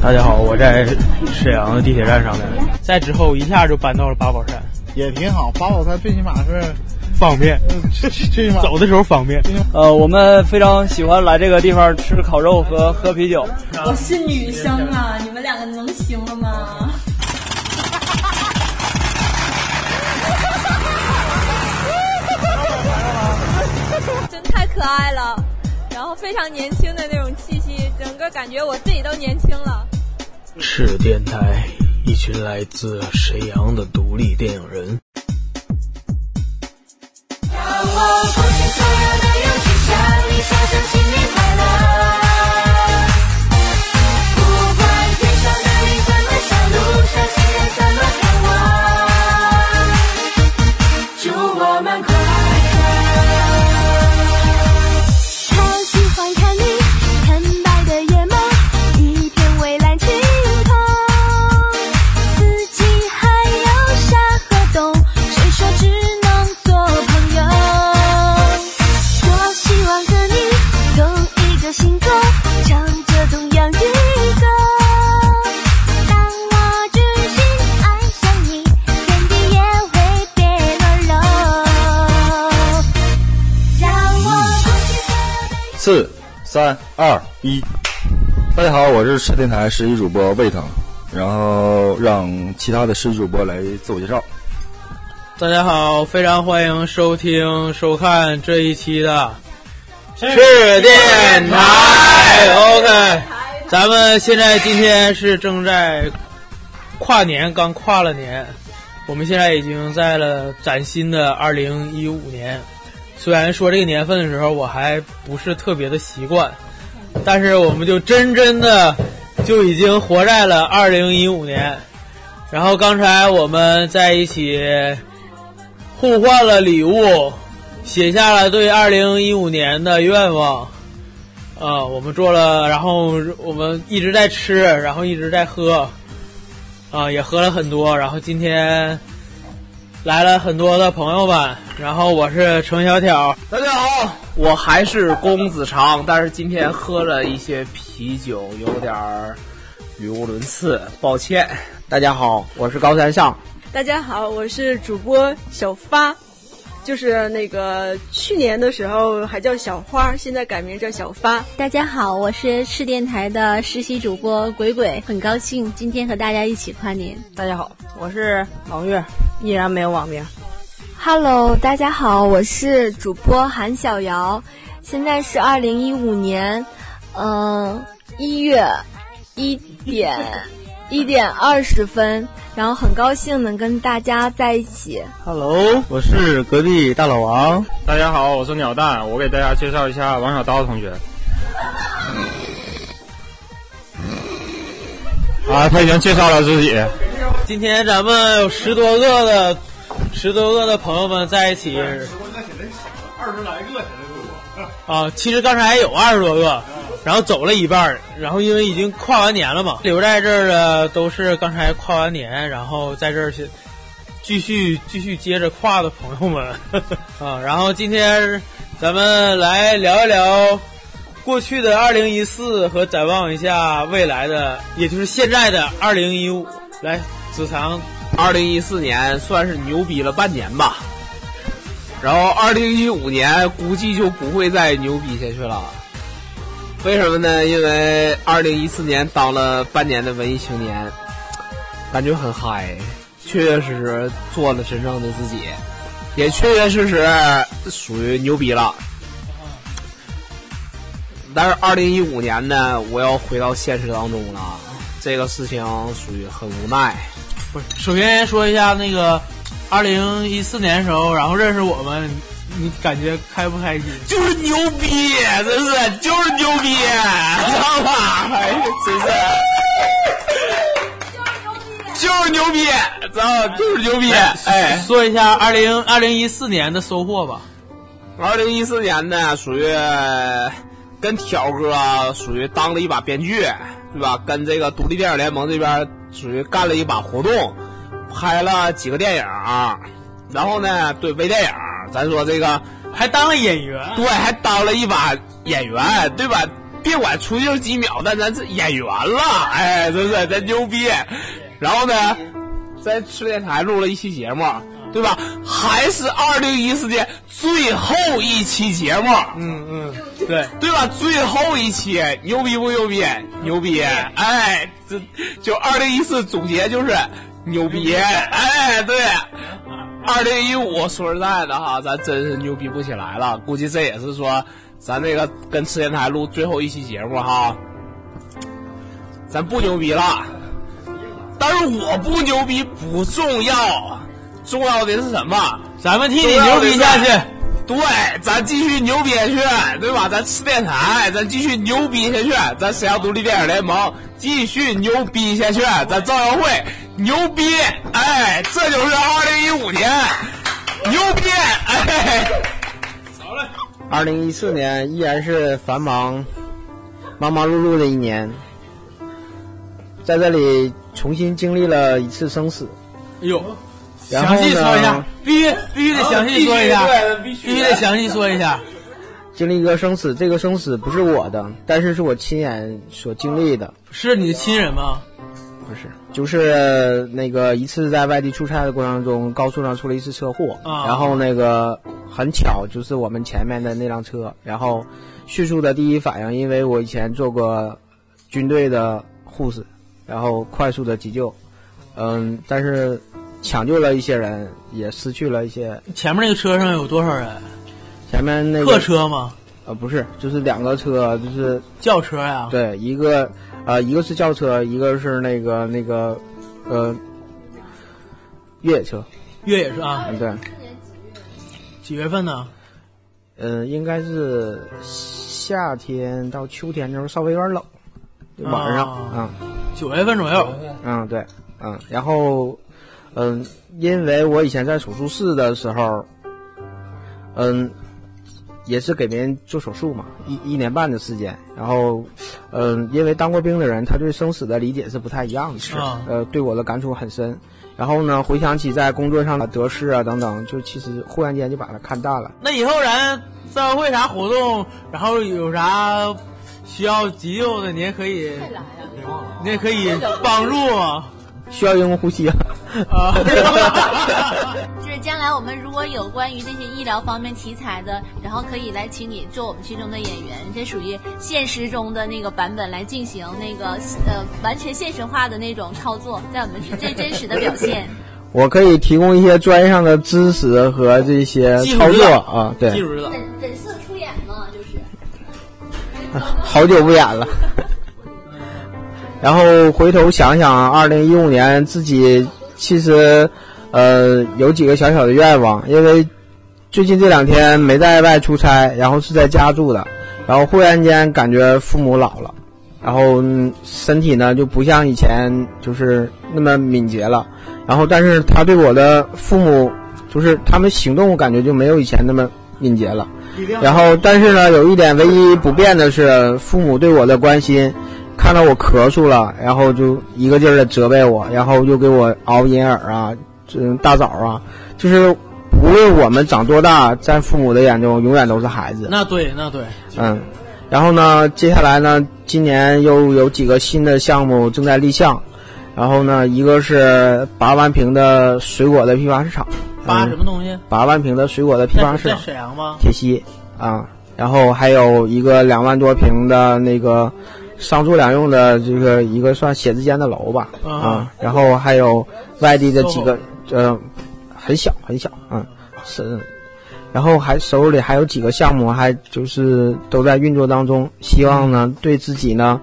大家好，我在沈阳的地铁站上面，再之后一下就搬到了八宝山，也挺好。八宝山最起码是方便，最起码 走的时候方便。呃，我们非常喜欢来这个地方吃烤肉和喝啤酒。我是女生啊，你们两个能行了吗？真太可爱了，然后非常年轻的那种气息，整个感觉我自己都年轻了。是电台，一群来自沈阳的独立电影人。让我鼓起所有的勇气，向你说声新年三、二、一。大家好，我是市电台实习主播魏腾，然后让其他的实习主播来自我介绍。大家好，非常欢迎收听收看这一期的市电台。OK，咱们现在今天是正在跨年，刚跨了年，我们现在已经在了崭新的二零一五年。虽然说这个年份的时候我还不是特别的习惯，但是我们就真真的就已经活在了二零一五年。然后刚才我们在一起互换了礼物，写下了对二零一五年的愿望。啊、我们做了，然后我们一直在吃，然后一直在喝，啊、也喝了很多。然后今天来了很多的朋友们，然后我是程小挑，大家好，我还是公子长，但是今天喝了一些啤酒，有点儿语无伦次，抱歉。大家好，我是高三上。大家好，我是主播小发，就是那个去年的时候还叫小花，现在改名叫小发。大家好，我是市电台的实习主播鬼鬼，很高兴今天和大家一起跨年。大家好，我是王月，依然没有网名。Hello，大家好，我是主播韩小瑶，现在是二零一五年，嗯、一月一点一点二十分，然后很高兴能跟大家在一起。Hello，我是隔壁大老王。大家好，我是鸟蛋，我给大家介绍一下王小刀同学。啊，他已经介绍了自己。今天咱们有十多个的十多个的朋友们在一起。二十来个啊，其实刚才有二十多个，然后走了一半，然后因为已经跨完年了嘛，留在这儿的都是刚才跨完年，然后在这儿继续继续接着跨的朋友们 啊。然后今天咱们来聊一聊过去的二零一四和展望一下未来的，也就是现在的二零一五。来，子藏，二零一四年算是牛逼了半年吧，然后二零一五年估计就不会再牛逼下去了。为什么呢？因为二零一四年当了半年的文艺青年，感觉很嗨，确确实实做了真正的自己，也确确实实属于牛逼了。但是二零一五年呢，我要回到现实当中了，这个事情属于很无奈。不是，首先说一下那个二零一四年的时候，然后认识我们，你感觉开不开心？就是牛逼，真是就是牛逼，知道吧？哎，真是。就是牛逼，知道吗？就是牛逼！哎，说一下二零二零一四年的收获吧。二零一四年呢，属于跟挑哥属于当了一把编剧，对吧？跟这个独立电影联盟这边属于干了一把活动，拍了几个电影，然后呢，对微电影，咱说这个还当了演员，对，还当了一把演员，对吧？别管出镜几秒，但咱是演员了，哎，是不是？咱牛逼。然后呢，在吃电台录了一期节目，对吧？还是二零一四年最后一期节目，嗯嗯，对对吧？最后一期，牛逼不牛逼？牛逼！哎，这就二零一四总结就是牛逼！哎，对。二零一五，说实在的哈，咱真是牛逼不起来了。估计这也是说，咱那个跟吃电台录最后一期节目哈，咱不牛逼了。但是我不牛逼不重要，重要的是什么？咱们替你牛逼下去。对，咱继续牛逼下去，对吧？咱吃电台，咱继续牛逼下去。咱沈阳独立电影联盟继续牛逼下去。咱造谣会牛逼，哎，这就是二零一五年牛逼，哎。好嘞。二零一四年依然是繁忙、忙忙碌碌的一年，在这里重新经历了一次生死。哎呦，详细说一下，必须必须得详细说一下，必必须得详细说一下。经历一个生死，这个生死不是我的，但是是我亲眼所经历的。是你的亲人吗？就是那个一次在外地出差的过程中，高速上出了一次车祸，啊然后那个很巧，就是我们前面的那辆车，然后迅速的第一反应，因为我以前做过军队的护士，然后快速的急救，嗯，但是抢救了一些人，也失去了一些。前面那个车上有多少人？前面那个客车吗？呃，不是，就是两个车，就是轿车呀。对，一个呃，一个是轿车，一个是那个那个呃越野车。越野车啊。嗯，对。几月份呢？嗯、应该是夏天到秋天的时候，稍微有点冷，晚上啊嗯九月份左右。嗯对嗯，然后嗯，因为我以前在手术室的时候，嗯。也是给别人做手术嘛，一一年半的时间，然后，嗯、因为当过兵的人，他对生死的理解是不太一样的，是啊呃，对我的感触很深。然后呢，回想起在工作上的得失啊等等，就其实忽然间就把它看淡了。那以后咱社会啥活动，然后有啥需要急救的，你也可以，你也可以帮助啊。需要人工呼吸啊。啊，就是将来我们如果有关于这些医疗方面题材的，然后可以来请你做我们其中的演员，这属于现实中的那个版本来进行那个呃完全现实化的那种操作，在我们是最 真实的表现。我可以提供一些专业上的知识和这些操作啊，对，技术指导。本本色出演嘛，就是。好久不演了。然后回头想想，二零一五年自己其实呃有几个小小的愿望，因为最近这两天没在外出差，然后是在家住的，然后忽然间感觉父母老了，然后身体呢就不像以前就是那么敏捷了，然后但是他对我的父母就是他们行动我感觉就没有以前那么敏捷了。然后，但是呢，有一点唯一不变的是，父母对我的关心，看到我咳嗽了，然后就一个劲儿的责备我，然后又给我熬银耳啊，这大枣啊，就是无论我们长多大，在父母的眼中永远都是孩子。那对，那对。嗯，然后呢，接下来呢，今年又有几个新的项目正在立项，然后呢，一个是八万平的水果的批发市场，八嗯什么东西？八万平的水果的批发在在市场，沈阳吗？铁西啊，然后还有一个两万多平的那个商住两用的这个一个算写字间的楼吧啊啊，然后还有外地的几个呃很小很小嗯是，然后还手里还有几个项目，还就是都在运作当中，希望呢对自己呢。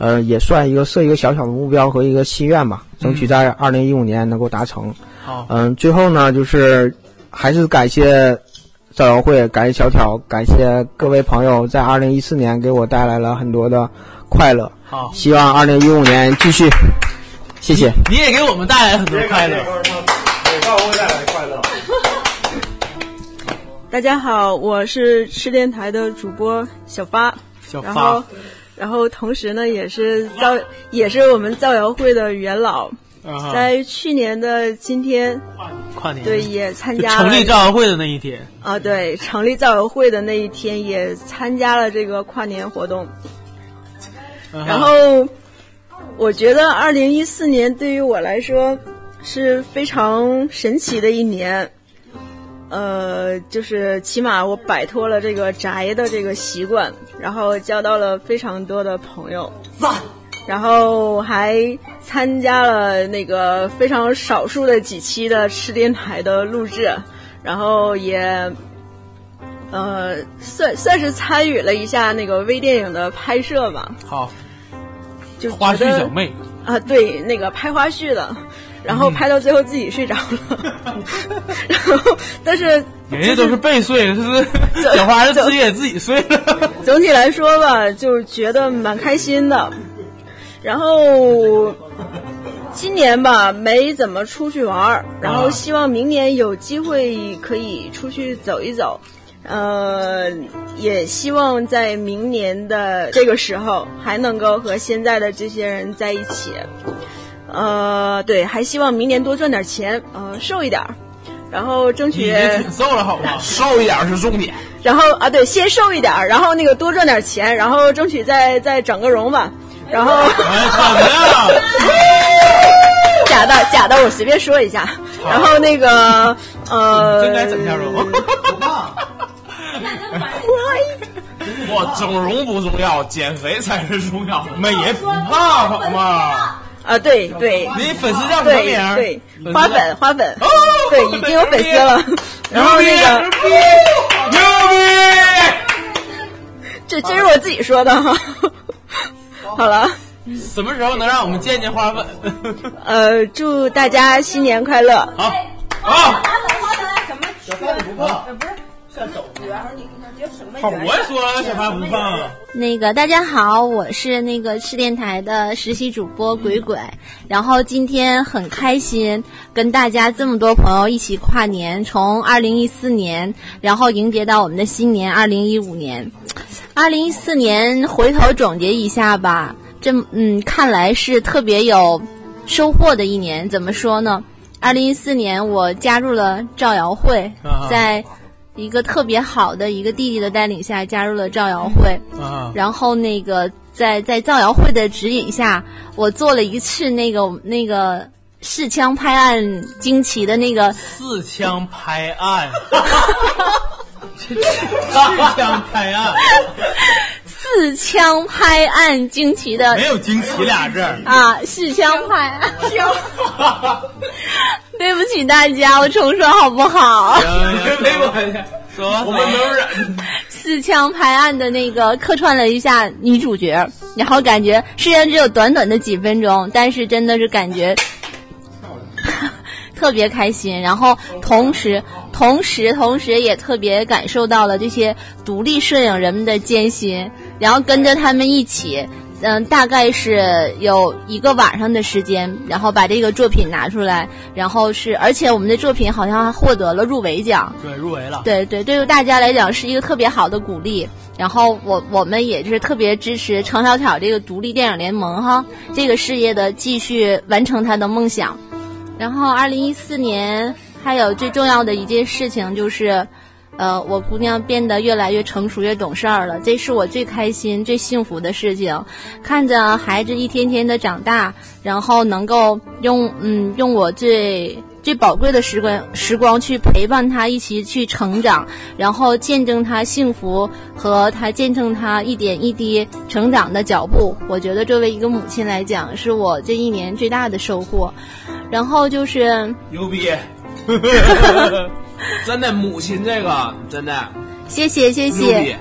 呃，也算一个设一个小小的目标和一个心愿吧，争取在二零一五年能够达成。好，嗯，最后呢，就是还是感谢造谣会，感谢小挑，感谢各位朋友，在二零一四年给我带来了很多的快乐。好，希望二零一五年继续，谢谢。你也给我们带来很多快乐。给造谣会带来快乐。大家好，我是吃电台的主播小八，小然后，然后同时呢，也是造 也是我们造谣会的元老，啊在去年的今天，跨年对也参加了成立造谣会的那一天。啊，对，成立造谣会的那一天也参加了这个跨年活动。然后我觉得二零一四年对于我来说是非常神奇的一年。呃，就是起码我摆脱了这个宅的这个习惯，然后交到了非常多的朋友。赞。然后还参加了那个非常少数的几期的吃电台的录制，然后也呃算算是参与了一下那个微电影的拍摄吧。好，就花絮小妹啊，对，那个拍花絮的，然后拍到最后自己睡着了，然后但是人家都是被睡，是不是？小花是自己给自己睡了。总体来说吧，就觉得蛮开心的。然后今年吧没怎么出去玩儿，然后希望明年有机会可以出去走一走。呃，也希望在明年的这个时候还能够和现在的这些人在一起。呃，对，还希望明年多赚点钱，呃，瘦一点儿，然后争取挺瘦了好吗？瘦一点是重点。然后啊，对，先瘦一点儿，然后那个多赚点钱，然后争取再再整个容吧。然后，假的假的，我随便说一下。然后那个呃，真该整下容。我整容不重要，减肥才是重要的。美也不怕好吗？啊，对对，你粉丝叫什么对名儿？对，花粉花粉，对，已经有粉丝了。然后那个，牛逼！这这是我自己说的哈。好了，什么时候能让我们见见花粉？呃，祝大家新年快乐。好，好，小花你不胖，不是像走然后你好，我也说了，小花不放了。那个大家好，我是那个吃电台的实习主播鬼鬼，然后今天很开心跟大家这么多朋友一起跨年，从二零一四年，然后迎接到我们的新年二零一五年。二零一四年回头总结一下吧，这嗯看来是特别有收获的一年。怎么说呢？二零一四年我加入了造谣会，啊在一个特别好的一个弟弟的带领下加入了造谣会。啊，然后那个在在造谣会的指引下，我做了一次那个那个试枪拍案惊奇的那个四枪拍案，四枪拍案，四枪拍案惊奇的没有“惊奇”俩字儿。啊，试枪拍案。对不起大家，我重说好不好？没关系，说我们能忍。四枪拍案的那个客串了一下女主角，然后感觉虽然只有短短的几分钟，但是真的是感觉 特别开心。然后同时，同时，同时也特别感受到了这些独立摄影人们的艰辛，然后跟着他们一起。嗯，大概是有一个晚上的时间，然后把这个作品拿出来，然后是，而且我们的作品好像还获得了入围奖，对，入围了。对对，对于大家来讲是一个特别好的鼓励。然后我我们也是特别支持程小巧这个独立电影联盟哈这个事业的继续完成他的梦想。然后二零一四年还有最重要的一件事情就是，呃，我姑娘变得越来越成熟、越懂事儿了，这是我最开心、最幸福的事情。看着孩子一天天的长大，然后能够用嗯用我最最宝贵的时光时光去陪伴他一起去成长，然后见证他幸福和他见证他一点一滴成长的脚步。我觉得作为一个母亲来讲，是我这一年最大的收获。然后就是牛逼！真的，母亲这个真的谢谢谢谢。。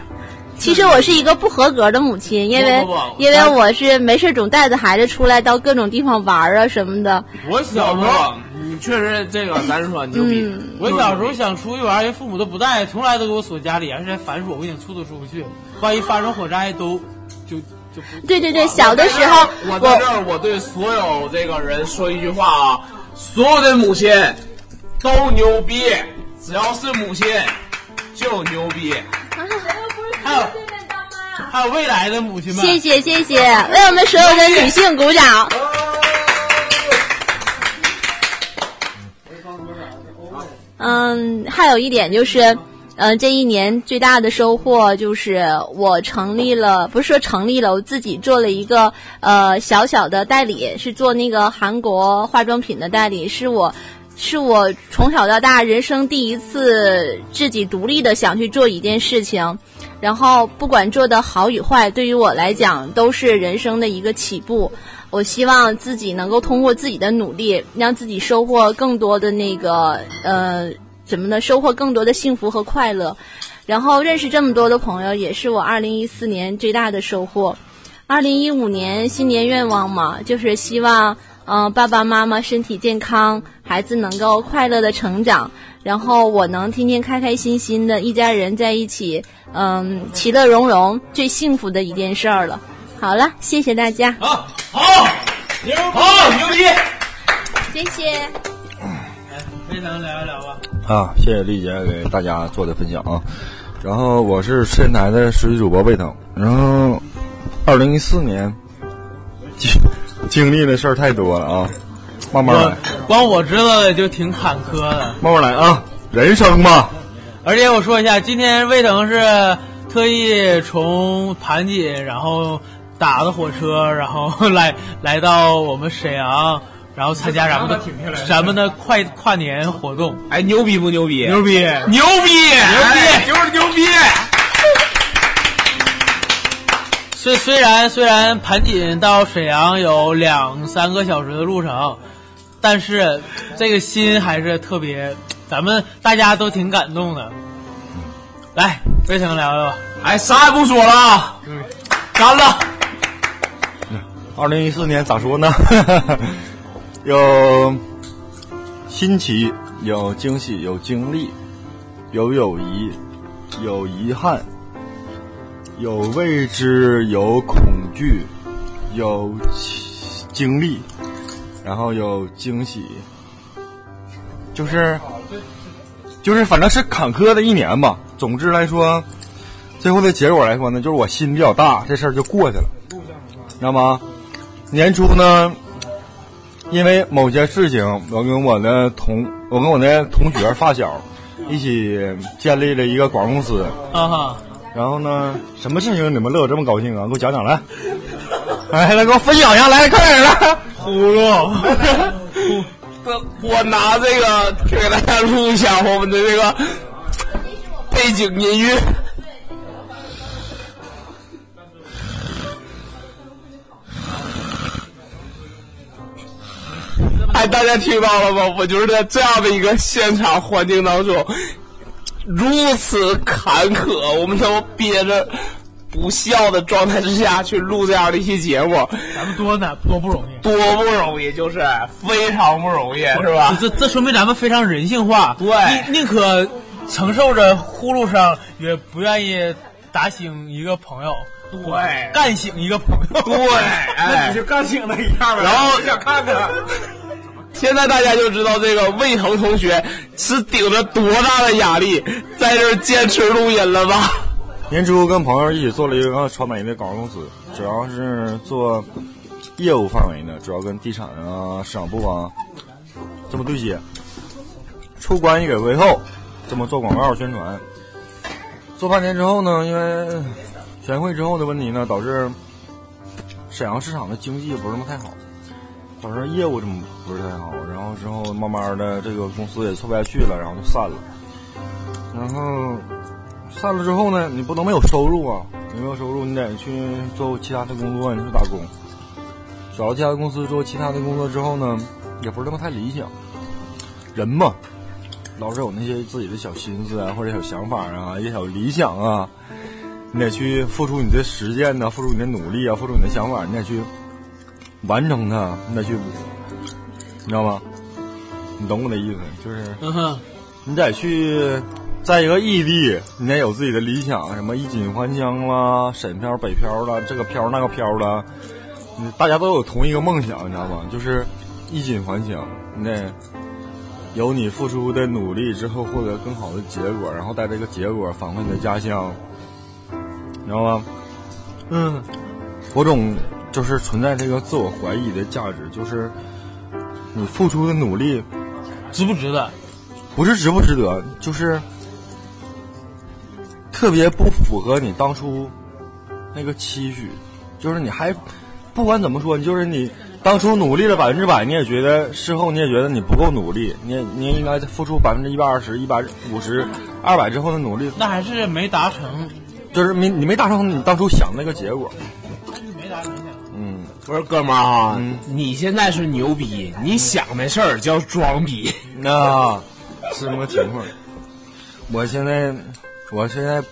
其实我是一个不合格的母亲，因为不不不因为我是没事总带着孩子出来到各种地方玩啊什么的。我小时候，你确实这个，咱说牛逼。嗯我小时候想出去玩，人父母都不带，从来都给我锁家里，而且还反锁，我想出都出不去。万一发生火灾都就就对对对，小的时候我在这儿，我对所有这个人说一句话啊：所有的母亲都牛逼，只要是母亲就牛逼。还有还有未来的母亲们，谢谢谢谢，为我们所有的女性鼓掌。嗯，还有一点就是，呃，这一年最大的收获就是我成立了，不是说成立了，我自己做了一个呃小小的代理，是做那个韩国化妆品的代理，是我。是我从小到大人生第一次自己独立的想去做一件事情，然后不管做的好与坏，对于我来讲都是人生的一个起步。我希望自己能够通过自己的努力，让自己收获更多的那个呃怎么呢？收获更多的幸福和快乐。然后认识这么多的朋友，也是我二零一四年最大的收获。二零一五年新年愿望嘛，就是希望。嗯，爸爸妈妈身体健康，孩子能够快乐的成长，然后我能天天开开心心的，一家人在一起，嗯，其乐融融，最幸福的一件事儿了。好了，谢谢大家。好，好，牛，好，牛逼，谢谢。非常聊一聊吧。啊，谢谢丽姐给大家做的分享啊。然后我是吃电台的实习主播魏腾。然后，二零一四年。经历的事儿太多了啊，慢慢来。光我知道的就挺坎坷的。慢慢来啊，人生嘛。而且我说一下，今天魏腾是特意从盘锦，然后打的火车，然后来来到我们沈阳，然后参加咱们的咱们的快跨年活动。哎，牛逼不牛逼？牛逼！牛逼！牛逼！就是牛逼！虽虽然虽然盘锦到沈阳有两三个小时的路程，但是这个心还是特别，咱们大家都挺感动的。来，魏腾聊聊吧。哎，啥也不说了，嗯，干了。二零一四年咋说呢？有新奇，有惊喜，有经历，有友谊，有遗憾。有未知，有恐惧，有经历，然后有惊喜，就是就是反正是坎坷的一年吧。总之来说，最后的结果来说呢，就是我心比较大，这事儿就过去了，知道吗？年初呢，因为某件事情，我跟我的同我跟我的同学发小一起建立了一个广告公司。啊。然后呢？什么事情你们乐这么高兴啊？给我讲讲来，来来给我分享一下，来快点来，呼噜。我拿这个给大家录一下我们的这个背景音乐。哎，大家听到了吗？我就是在这样的一个现场环境当中。如此坎坷，我们都憋着不笑的状态之下去录这样的一期节目，咱们多难，多不容易，多不容易，就是非常不容易，是吧？这这说明咱们非常人性化，对，宁宁可承受着呼噜声，也不愿意打醒一个朋友，对，干醒一个朋友，对，那 你就干醒他一下呗，然后想看看。现在大家就知道这个魏腾同学是顶着多大的压力在这坚持录音了吧？年初跟朋友一起做了一个传媒的广告公司，主要是做业务范围的，主要跟地产啊、市场部啊这么对接，出关系给微后，这么做广告宣传。做半年之后呢，因为全会之后的问题呢，导致沈阳市场的经济不是那么太好。导致业务这么不是太好，然后之后慢慢的这个公司也做不下去了，然后就散了。然后散了之后呢，你不能没有收入啊！没有收入，你得去做其他的工作，你去打工。找到其他公司做其他的工作之后呢，也不是那么太理想。人嘛，老是有那些自己的小心思啊，或者小想法啊，一些小理想啊，你得去付出你的实践呐，付出你的努力啊，付出你的想法，你得去。完成它，你得去，你知道吗？你懂我的意思，就是，你得去，在一个异地，你得有自己的理想，什么衣锦还乡啦，沈漂北漂啦，这个漂那个漂啦，大家都有同一个梦想，你知道吗？就是衣锦还乡，你得有你付出的努力之后获得更好的结果，然后带这个结果返回你的家乡，你知道吗？嗯，我总。就是存在这个自我怀疑的价值，就是你付出的努力值不值得？不是值不值得，就是特别不符合你当初那个期许，就是你还不管怎么说，就是你当初努力了百分之百，你也觉得事后你也觉得你不够努力，你也你也应该付出百分之一百二十、一百五十、二百之后的努力，那还是没达成，就是没你没达成你当初想那个结果。没达成。嗯，不是哥们儿哈，你现在是牛逼，你想的事儿叫装逼。那，是这么个情况。我现在，我现在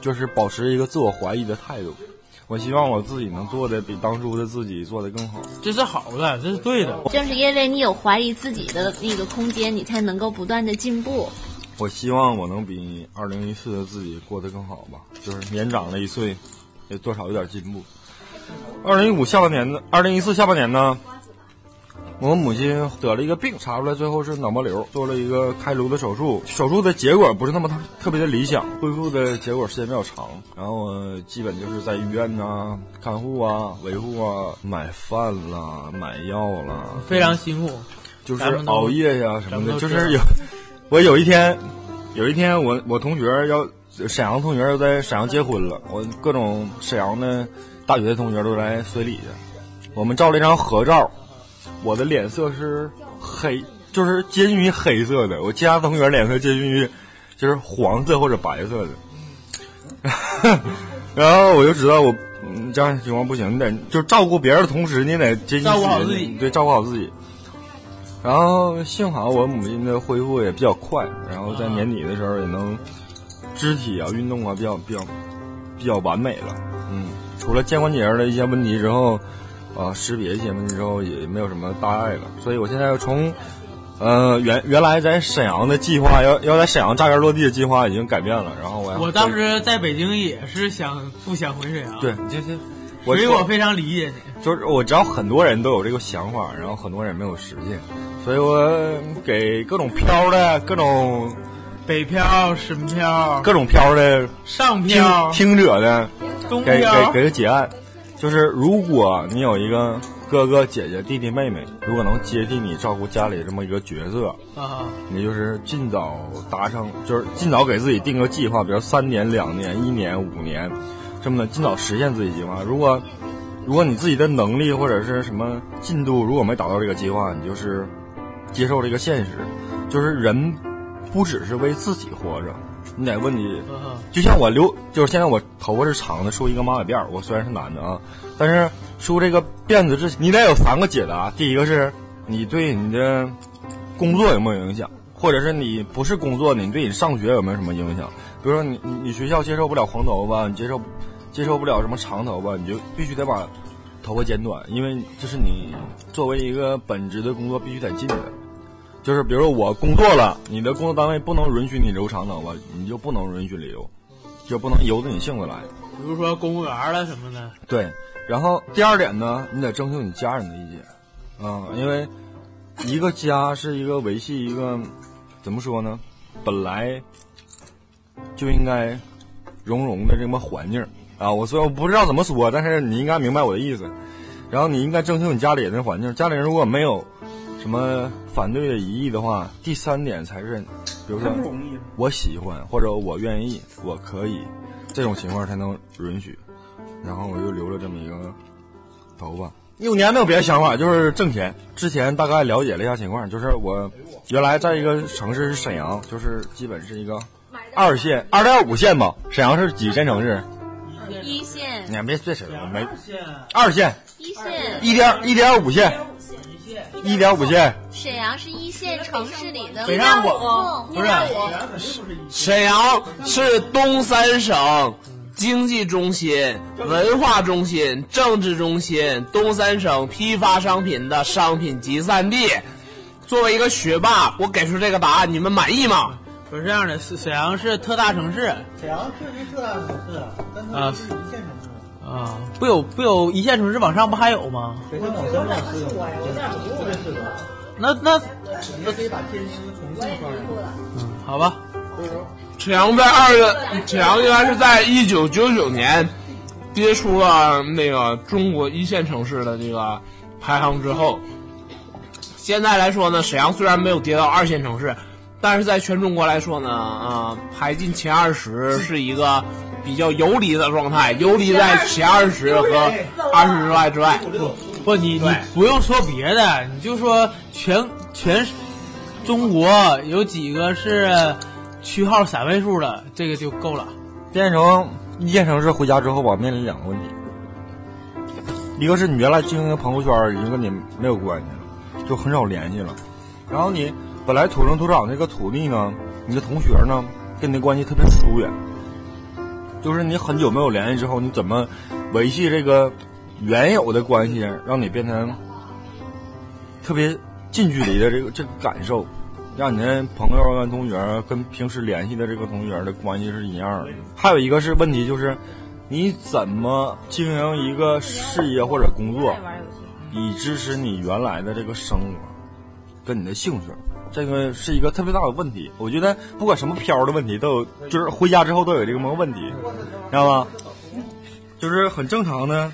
就是保持一个自我怀疑的态度。我希望我自己能做的比当初的自己做的更好。这是好的，这是对的。正是因为你有怀疑自己的那个空间，你才能够不断的进步。我希望我能比二零一四的自己过得更好吧，就是年长了一岁，也多少有点进步。二零一五下半年的，二零一四下半年呢，我母亲得了一个病，查出来最后是脑膜瘤，做了一个开颅的手术。手术的结果不是那么特特别的理想，恢复的结果时间比较长。然后我基本就是在医院呐、看护啊、维护啊、买饭啦、买药啦，非常辛苦，就是熬夜呀什么的。就是有，我有一天，有一天我我同学要沈阳同学要在沈阳结婚了，我各种沈阳的大学的同学都来随礼去，我们照了一张合照，我的脸色是黑，就是接近于黑色的，我其他同学脸色接近于就是黄色或者白色的，然后我就知道我你这样情况不行，你得就照顾别人的同时，你得接近照顾好自己对，照顾好自己。然后幸好我母亲的恢复也比较快，然后在年底的时候也能肢体啊运动啊比较比较比较完美了。嗯，除了肩关节的一些问题之后，啊识别一些问题之后也没有什么大碍了。所以我现在从呃原原来在沈阳的计划要要在沈阳扎根落地的计划已经改变了，然后我我当时在北京也是想不想回沈阳，对，就是所以我非常理解你。就是我知道很多人都有这个想法，然后很多人没有实现，所以我给各种漂的、各种北漂、沈漂、各种漂的上听漂、听者的给给给个结案，就是如果你有一个哥哥姐姐弟弟妹妹，如果能接替你照顾家里这么一个角色，啊，你就是尽早达成，就是尽早给自己定个计划，比如三年、两年、一年、五年，这么的尽早实现自己计划。如果如果你自己的能力或者是什么进度如果没达到这个计划，你就是接受这个现实，就是人不只是为自己活着，你得问你，就像我留，就是现在我头发是长的，梳一个马尾辫儿，我虽然是男的啊，但是梳这个辫子之前，你得有三个解答，第一个是你对你的工作有没有影响，或者是你不是工作，你对你上学有没有什么影响？比如说你你你学校接受不了黄头发，你接受接受不了什么长头发，你就必须得把头发剪短，因为这是你作为一个本职的工作必须得进的。就是比如说我工作了，你的工作单位不能允许你留长头发，你就不能允许留，就不能由着你性子来。比如说公务员了什么的，对，然后第二点呢，你得征求你家人的意见，啊、因为一个家是一个维系一个怎么说呢，本来就应该融融的这么环境啊。我虽然我不知道怎么说，但是你应该明白我的意思。然后你应该征求你家里人的环境，家里人如果没有什么反对的疑义的话，第三点才是，比如说我喜欢或者我愿意，我可以，这种情况才能允许。然后我就留了这么一个头发。一五年没有别的想法，就是挣钱。之前大概了解了一下情况，就是我原来在一个城市是沈阳，就是基本是一个二线、二点五线吧。沈阳是几线城市？一线、你看别别扯了，没二线、一线，一点一点五线、一点五线。沈阳是一线城市里的北上广，不是沈阳是东三省经济中心、文化中心、政治中心，东三省批发商品的商品集散地。作为一个学霸，我给出这个答案，你们满意吗？不是这样的，是沈阳是特大城市沈阳确实是特大城市，但它是一线城市。啊，不有不有一线城市往上不还有吗？那那那可以把天津重新算上。嗯，好吧。沈阳在二月，沈阳应该是在一九九九年跌出了那个中国一线城市的这个排行之后。现在来说呢，沈阳虽然没有跌到二线城市，但是在全中国来说呢，啊、排进前二十是一个比较游离的状态，游离在前二十和二十之外之外。不，你你不用说别的，你就说全全中国有几个是区号三位数的，这个就够了。变成一线城市回家之后吧，面临两个问题，一个是你原来经营的朋友圈已经跟你没有关系了，就很少联系了，然后你本来土生土长那个土地呢，你的同学呢跟你的关系特别疏远，就是你很久没有联系之后，你怎么维系这个原有的关系，让你变成特别近距离的这个这个感受，让你的朋友跟同学跟平时联系的这个同学的关系是一样的。还有一个是问题就是，你怎么经营一个事业或者工作，以支持你原来的这个生活跟你的兴趣。这个是一个特别大的问题，我觉得不管什么漂的问题，都有，就是回家之后都有这个么问题，知道吗？就是很正常的。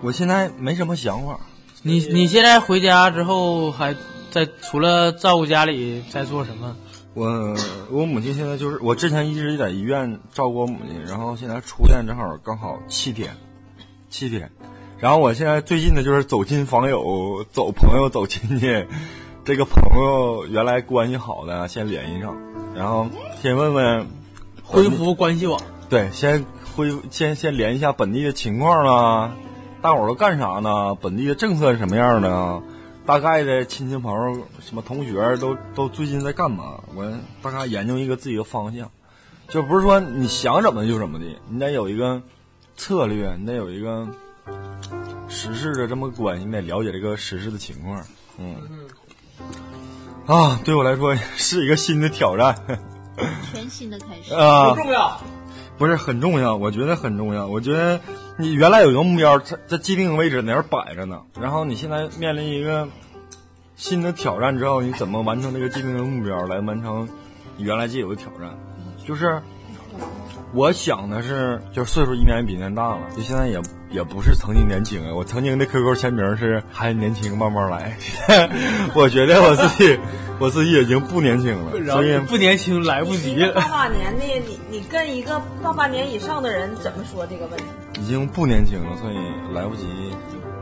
我现在没什么想法，你你现在回家之后还在除了照顾家里在做什么？我我母亲现在就是我之前一直在医院照顾我母亲，然后现在出院正好刚好七天，七天，然后我现在最近的就是走亲访友、走朋友、走亲戚，这个朋友原来关系好的先联系上，然后先问问恢复关系网。对，先恢先先联系一下本地的情况啊，大伙儿都干啥呢？本地的政策是什么样的啊？大概的亲戚朋友、什么同学都都最近在干嘛？我大概研究一个自己的方向，就不是说你想怎么就怎么的，你得有一个策略，你得有一个实事的这么关系，你得了解这个实事的情况。嗯，啊，对我来说是一个新的挑战。全新的开始，啊，不重要。不是很重要，我觉得很重要。我觉得你原来有一个目标，在在既定的位置那儿摆着呢，然后你现在面临一个新的挑战之后，你怎么完成这个既定的目标，来完成你原来既有的挑战？就是我想的是，就是岁数一年比一年大了，就现在也也不是曾经年轻啊。我曾经的 QQ 签名是还年轻，慢慢来。我觉得我自己 我自己已经不年轻了，所以不年轻来不及了。八八年的你，你跟一个八八年以上的人怎么说这个问题？已经不年轻了，所以来不及。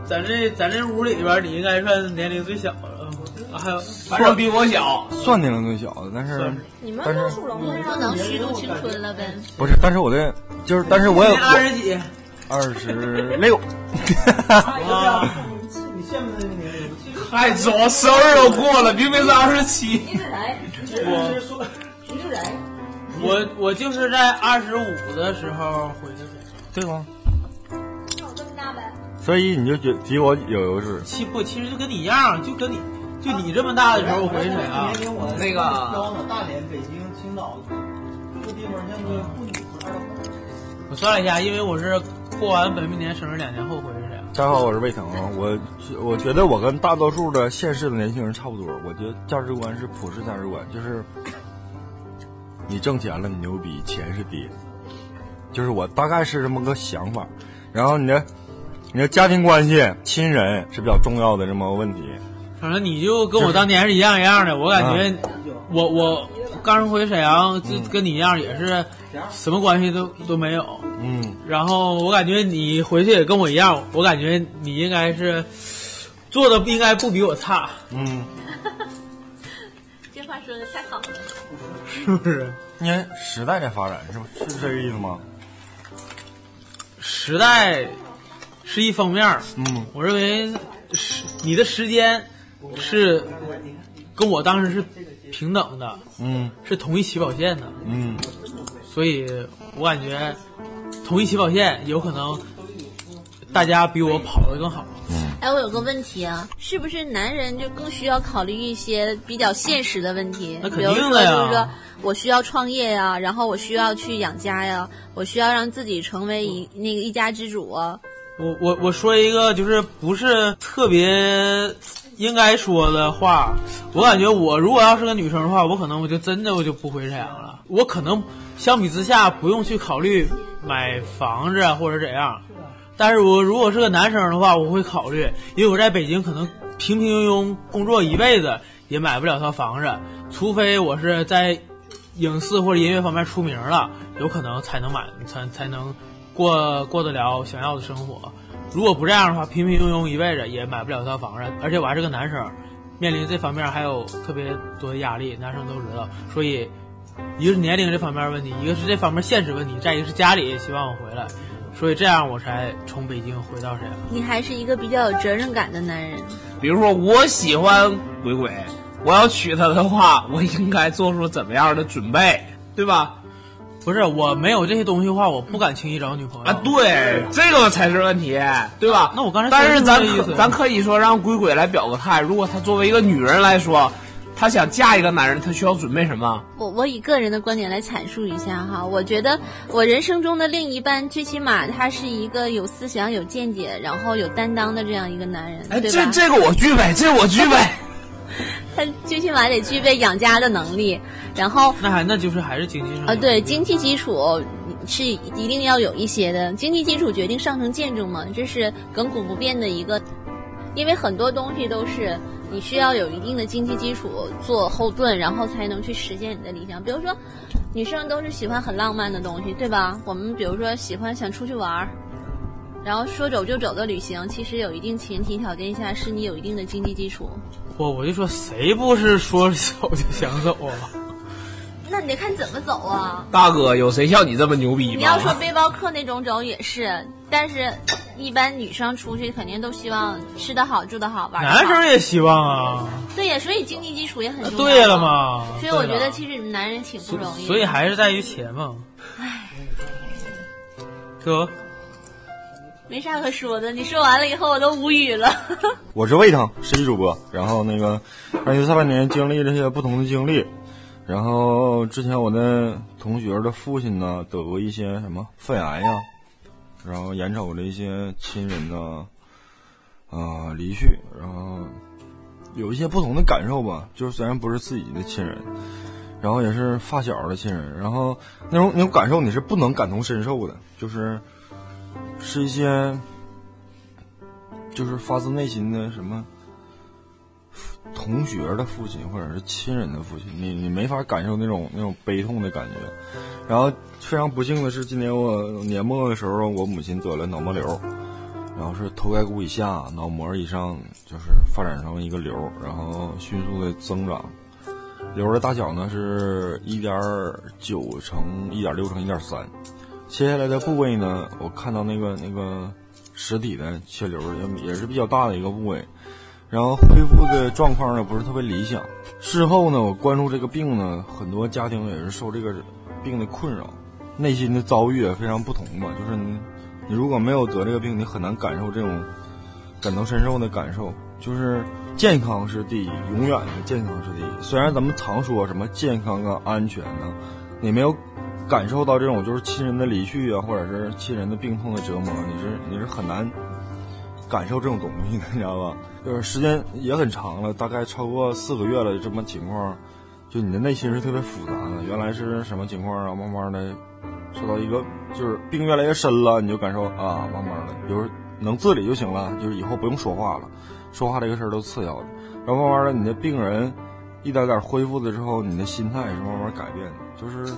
咱这咱这屋里边，你应该算年龄最小的了，还有反正比我小，算年龄最小的，但是你们都属龙的不能虚度青春了呗。不是，但是我的就是，但是我也二十几，二十六，哇，你羡慕那个年龄，太早，生日都过了，明明是二十七。我说我我就是在二十五的时候回的。对吗？那我这么大呗。所以你就觉比我有优势。其不，其实就跟你一样，就跟你就你这么大的时候回沈阳。那个，大连、北京、青岛，这地方像个不女我算了一下，因为我是过完本命年生日两年后回的。大家好，我是魏腾啊。我我觉得我跟大多数的现世的年轻人差不多。我觉得价值观是普世价值观，就是你挣钱了，你牛逼，钱是爹。就是我大概是这么个想法。然后你的你的家庭关系、亲人是比较重要的这么个问题。反正你就跟我当年是一样一样的，我感觉我我刚回沈阳就跟你一样，也是什么关系都都没有。嗯，然后我感觉你回去也跟我一样，我感觉你应该是做的应该不比我差，嗯，这话说的太好了。是不是？因为时代在发展，是不是这个意思吗？时代是一方面，嗯，我认为时你的时间是跟我当时是平等的，嗯是同一起跑线的，嗯，所以我感觉同一起跑线有可能大家比我跑得更好。哎，我有个问题啊，是不是男人就更需要考虑一些比较现实的问题？那肯比如说，定的呀就是说我需要创业呀，然后我需要去养家呀，我需要让自己成为一那个一家之主啊。我我我说一个就是不是特别应该说的话，我感觉我如果要是个女生的话，我可能我就真的我就不回沈阳了。我可能相比之下不用去考虑买房子或者怎样，但是我如果是个男生的话，我会考虑，因为我在北京可能平平庸庸工作一辈子，也买不了套房子，除非我是在影视或者音乐方面出名了，有可能才能买，才才能过过得了想要的生活。如果不这样的话，平平庸庸一辈子也买不了套房子，而且我还是个男生，面临这方面还有特别多的压力，男生都知道。所以，一个是年龄这方面问题，一个是这方面现实问题，再一个是家里希望我回来，所以这样我才从北京回到沈阳。你还是一个比较有责任感的男人。比如说，我喜欢鬼鬼，我要娶她的话，我应该做出怎么样的准备，对吧？不是，我没有这些东西的话，我不敢轻易找女朋友啊。对，这个才是问题，对吧？那我刚才但是咱咱可以说让鬼鬼来表个态，如果她作为一个女人来说，她想嫁一个男人，她需要准备什么？我我以个人的观点来阐述一下哈，我觉得我人生中的另一半，最起码他是一个有思想、有见解，然后有担当的这样一个男人，哎，对？这这个我具备，这我具备。他最起码得具备养家的能力，然后那还那就是还是经济上啊，对，经济基础是一定要有一些的，经济基础决定上层建筑嘛，这是亘古不变的一个，因为很多东西都是你需要有一定的经济基础做后盾，然后才能去实现你的理想。比如说，女生都是喜欢很浪漫的东西，对吧？我们比如说喜欢想出去玩儿。然后说走就走的旅行，其实有一定前提条件下，是你有一定的经济基础。我我就说谁不是说走就想走啊？那你得看怎么走啊。大哥，有谁像你这么牛逼吗？你要说背包客那种走也是，但是一般女生出去肯定都希望吃得好、住得好、玩好。男生也希望啊。对呀，所以经济基础也很重要。对了嘛。所以我觉得其实男人挺不容易。所以还是在于钱嘛。唉，哥。没啥可说的，你说完了以后我都无语了。我是胃疼，实习主播。然后那个，二零三八年经历这些不同的经历，然后之前我的同学的父亲呢得过一些什么肺癌呀，然后眼瞅着一些亲人呢，啊、离去，然后有一些不同的感受吧。就是虽然不是自己的亲人，然后也是发小的亲人，然后那种那种感受你是不能感同身受的，就是。是一些，就是发自内心的什么同学的父亲或者是亲人的父亲，你你没法感受那种那种悲痛的感觉。然后非常不幸的是，今年我年末的时候，我母亲得了脑膜瘤，然后是头盖骨以下、脑膜以上，就是发展成一个瘤，然后迅速的增长。瘤的大小呢是一点九乘一点六乘一点三。切下来的部位呢，我看到那个那个实体的切瘤也也是比较大的一个部位，然后恢复的状况呢不是特别理想。事后呢，我关注这个病呢，很多家庭也是受这个病的困扰，内心的遭遇也非常不同吧。就是你你如果没有得这个病，你很难感受这种感同身受的感受。就是健康是第一，永远的健康是第一。虽然咱们常说什么健康啊、安全呢，你没有。感受到这种就是亲人的离去啊，或者是亲人的病痛的折磨，你是你是很难感受这种东西的，你知道吧？就是时间也很长了，大概超过四个月了，这么情况，就你的内心是特别复杂的。原来是什么情况啊？慢慢的受到一个就是病越来越深了，你就感受啊，慢慢的，比如能自理就行了，就是以后不用说话了，说话这个事儿都次要的。然后慢慢的，你的病人一点点恢复的之后，你的心态是慢慢改变的，就是。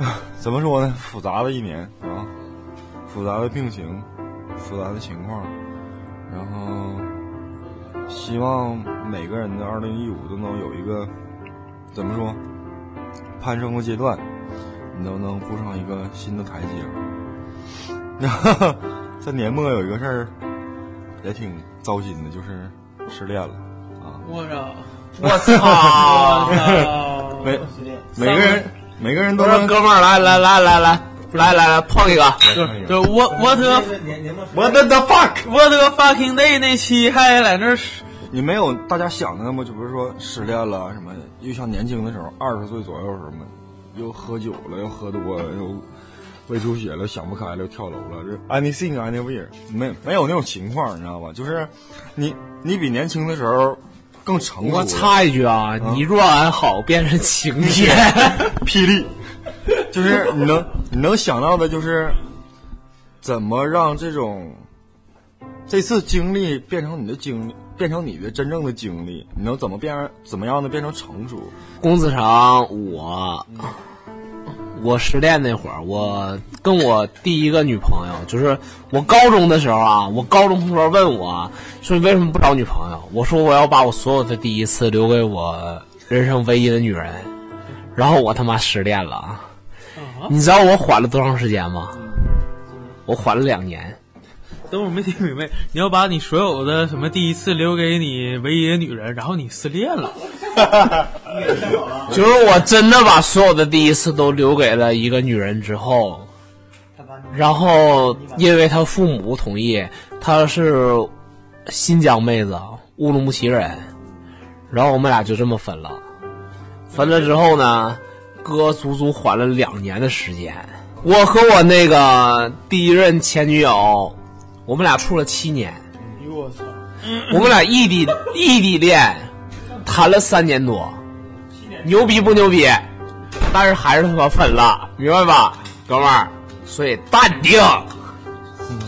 怎么说呢？复杂的一年啊，复杂的病情，复杂的情况，然后希望每个人的二零一五都能有一个怎么说攀升的阶段，你都能步上一个新的台阶。然后在年末有一个事儿也挺糟心的，就是失恋了啊！我操！我操！每每个人。每个人都说哥们儿，来来来来来来来来碰一个，就 what what what the fuck what the fucking day 那期还在那你没有大家想的那么，就比如说失恋了什么，又像年轻的时候，二十岁左右什么，又喝酒了，又喝多了，又胃出血了，想不开了，又跳楼了，这 anything anywhere 没没有那种情况，你知道吧？就是你你比年轻的时候更成熟。我插一句啊，嗯、你若安好，便是晴 天，霹雳，就是你能你能想到的，就是怎么让这种这次经历变成你的经历，变成你的真正的经历，你能怎么变？怎么样的变成成熟？公子长，我我失恋那会儿，我跟我第一个女朋友，就是我高中的时候啊，我高中同学问我说你为什么不找女朋友？我说我要把我所有的第一次留给我人生唯一的女人，然后我他妈失恋了。你知道我缓了多长时间吗？我缓了两年。等会儿没听明白，你要把你所有的什么第一次留给你唯一的女人，然后你失恋了。就是我真的把所有的第一次都留给了一个女人之后，然后因为她父母不同意，她是新疆妹子，乌鲁木齐人，然后我们俩就这么分了。分了之后呢，哥足足缓了两年的时间。我和我那个第一任前女友，我们俩处了七年，我操！我们俩异地异地恋，谈了三年多，牛逼不牛逼？但是还是他妈分了，明白吧，哥们儿？所以淡定。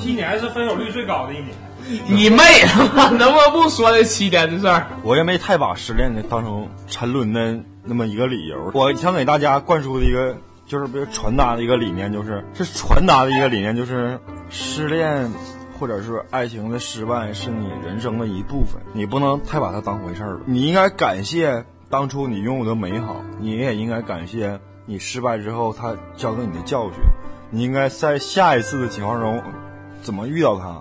七年是分手率最高的一年。你妹他妈 能不能不说这七年的事儿？我也没太把失恋的当成沉沦的那么一个理由。我想给大家灌输的一个，就是比如传达的一个理念，就是是传达的一个理念，就是失恋或者是爱情的失败是你人生的一部分，你不能太把它当回事儿了。你应该感谢当初你拥有的美好，你也应该感谢你失败之后他教给你的教训。你应该在下一次的情况中怎么遇到他？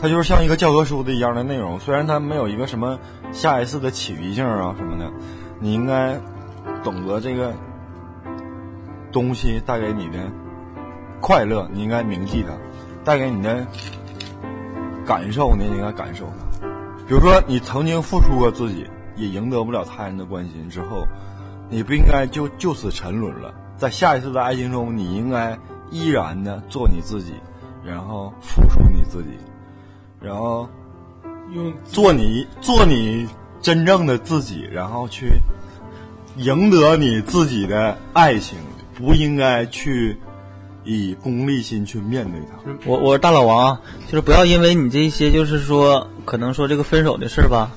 他就是像一个教科书的一样的内容，虽然他没有一个什么下一次的启迪性啊什么的，你应该懂得这个东西带给你的快乐，你应该铭记它；带给你的感受，你也应该感受它。比如说，你曾经付出过自己，也赢得不了他人的关心之后，你不应该就就此沉沦了。在下一次的爱情中，你应该依然的做你自己，然后付出你自己。然后用做你做你真正的自己，然后去赢得你自己的爱情，不应该去以功利心去面对它。我我是大老王啊，就是不要因为你这一些，就是说可能说这个分手的事儿吧，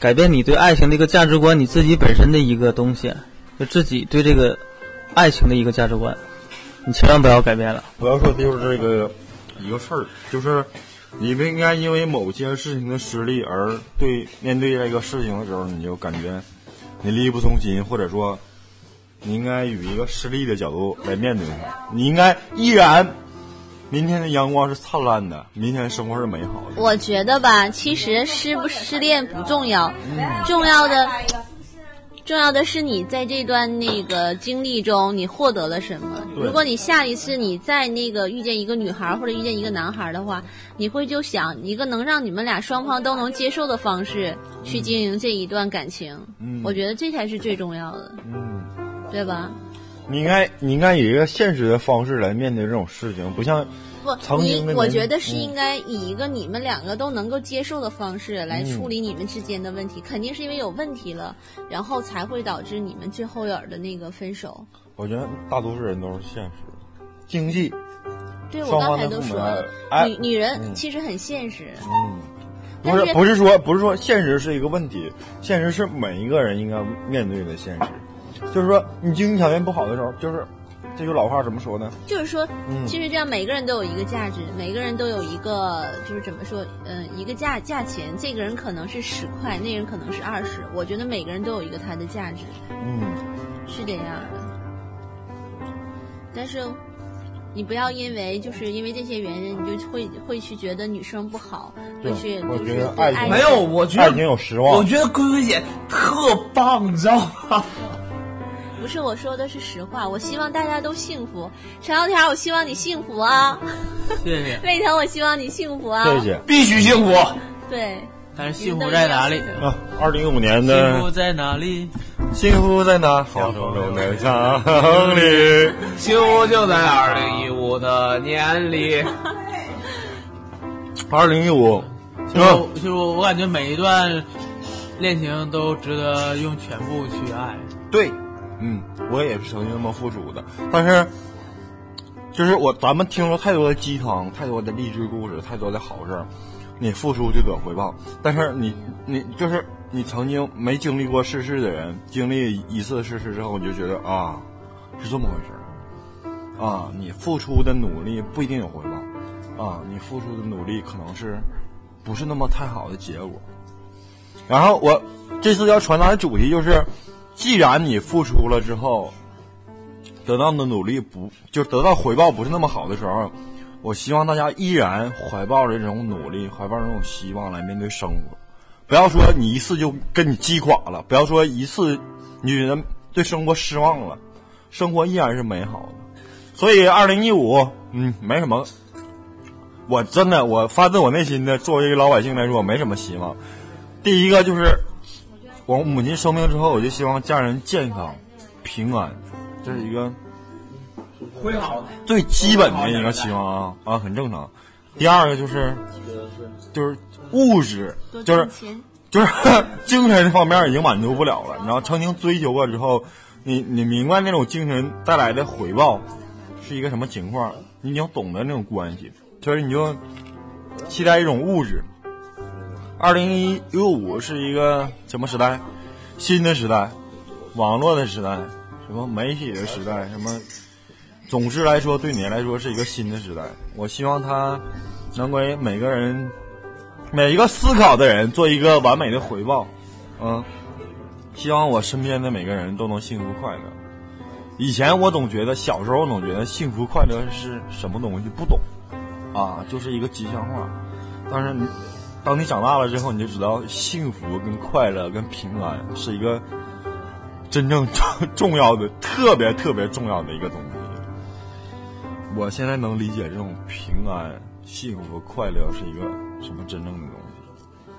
改变你对爱情的一个价值观，你自己本身的一个东西，就自己对这个爱情的一个价值观，你千万不要改变了。不要说就是这个一个事儿，就是你不应该因为某些事情的失利而对面对这个事情的时候，你就感觉你力不从心，或者说你应该以一个失利的角度来面对它。你应该依然，明天的阳光是灿烂的，明天的生活是美好的。我觉得吧，其实失不失恋不重要，重要的重要的是你在这段那个经历中你获得了什么。如果你下一次你再那个遇见一个女孩或者遇见一个男孩的话，你会就想一个能让你们俩双方都能接受的方式去经营这一段感情。嗯我觉得这才是最重要的，嗯，对吧？你应该你应该以一个现实的方式来面对这种事情，不像不，曾你我觉得是应该以一个你们两个都能够接受的方式来嗯处理你们之间的问题，肯定是因为有问题了，然后才会导致你们最后眼的那个分手。我觉得大多数人都是现实，经济，对我双刚才都说了，哎女女人嗯其实很现实，嗯，不是是不是说不是说现实是一个问题，现实是每一个人应该面对的现实。就是说，你经济条件不好的时候，就是这句老话怎么说呢？就是说，嗯其实这样每个人都有一个价值，每个人都有一个就是怎么说，嗯、一个价价钱，这个人可能是十块，那人可能是二十，我觉得每个人都有一个他的价值。嗯，是这样的。但是，你不要因为就是因为这些原因，你就会会去觉得女生不好，会去我就是对觉得爱情爱没有，我觉得爱情有失望我觉得龟龟姐特棒，你知道吗？不是我说的是实话，我希望大家都幸福。陈小条，我希望你幸福啊！谢谢。魏腾，我希望你幸福啊！谢谢，必须幸福。对，但是幸福在哪里？啊，二零一五年的幸福在哪里？幸福在那黄澄澄的乡里。幸福就在二零一五的年里。二零一五，就就我感觉每一段恋情都值得用全部去爱。对，嗯，我也是曾经那么付出的，但是就是我咱们听说太多的鸡汤，太多的励志故事，太多的好事儿，你付出就得回报。但是你你就是你曾经没经历过世事的人，经历一次世事之后，你就觉得啊，是这么回事啊，你付出的努力不一定有回报啊，你付出的努力可能是不是那么太好的结果。然后我这次要传达的主题就是，既然你付出了之后，得到的努力不就得到回报不是那么好的时候，我希望大家依然怀抱着这种努力，怀抱着这种希望来面对生活。不要说你一次就跟你击垮了，不要说一次你觉得对生活失望了，生活依然是美好的。所以，二零一五，嗯，没什么。我真的，我发自我内心的，作为一个老百姓来说，没什么希望。第一个就是，我母亲生病之后，我就希望家人健康、平安，这是一个会好的。最基本的一个期望啊啊，很正常。第二个就是就是物质，就是就是 精神方面已经满足不了了。然后曾经追求过之后，你你明白那种精神带来的回报是一个什么情况，你已经懂得那种关系，所以你就期待一种物质。二零一六五是一个什么时代？新的时代，网络的时代，什么媒体的时代，什么。总之来说，对你来说是一个新的时代。我希望它能给每个人、每一个思考的人做一个完美的回报。嗯，希望我身边的每个人都能幸福快乐。以前我总觉得，小时候总觉得幸福快乐是什么东西，不懂啊，就是一个吉祥话。但是你当你长大了之后，你就知道幸福跟快乐跟平安是一个真正重 要的、特别特别重要的一个东西。我现在能理解这种平安、幸福、快乐是一个什么真正的东西。